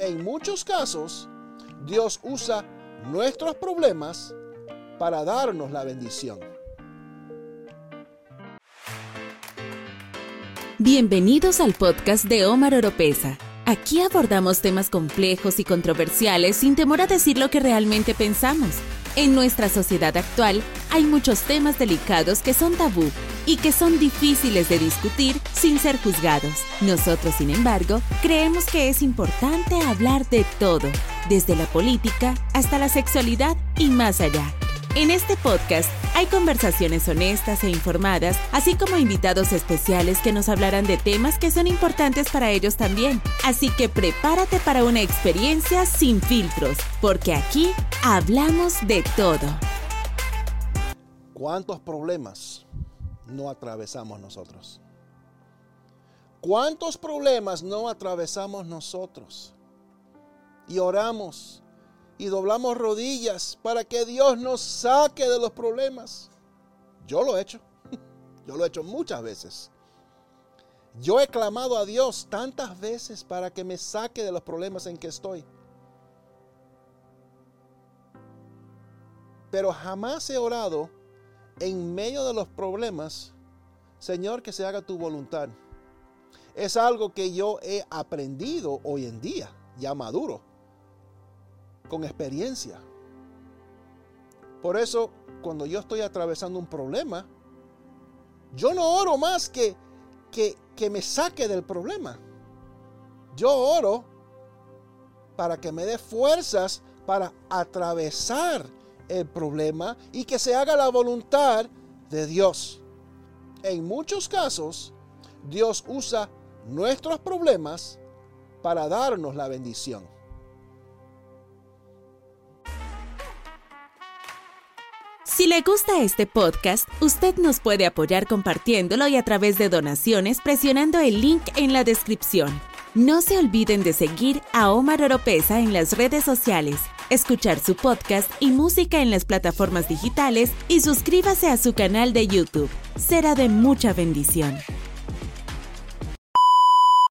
En muchos casos, Dios usa nuestros problemas para darnos la bendición. Bienvenidos al podcast de Omar Oropesa. Aquí abordamos temas complejos y controversiales sin temor a decir lo que realmente pensamos. En nuestra sociedad actual hay muchos temas delicados que son tabú y que son difíciles de discutir sin ser juzgados. Nosotros, sin embargo, creemos que es importante hablar de todo, desde la política hasta la sexualidad y más allá. En este podcast hay conversaciones honestas e informadas, así como invitados especiales que nos hablarán de temas que son importantes para ellos también. Así que prepárate para una experiencia sin filtros, porque aquí hablamos de todo. ¿Cuántos problemas no atravesamos nosotros? ¿Cuántos problemas no atravesamos nosotros? Y oramos y doblamos rodillas para que Dios nos saque de los problemas. Yo lo he hecho. Yo lo he hecho muchas veces. Yo he clamado a Dios tantas veces para que me saque de los problemas en que estoy. Pero jamás he orado en medio de los problemas, Señor, que se haga tu voluntad. Es algo que yo he aprendido hoy en día, ya maduro con experiencia. Por eso, cuando yo estoy atravesando un problema, yo no oro más que, que, que me saque del problema. Yo oro para que me dé fuerzas para atravesar el problema y que se haga la voluntad de Dios. En muchos casos, Dios usa nuestros problemas para darnos la bendición. Si le gusta este podcast, usted nos puede apoyar compartiéndolo y a través de donaciones presionando el link en la descripción. No se olviden de seguir a Omar Oropesa en las redes sociales, escuchar su podcast y música en las plataformas digitales y suscríbase a su canal de YouTube. Será de mucha bendición.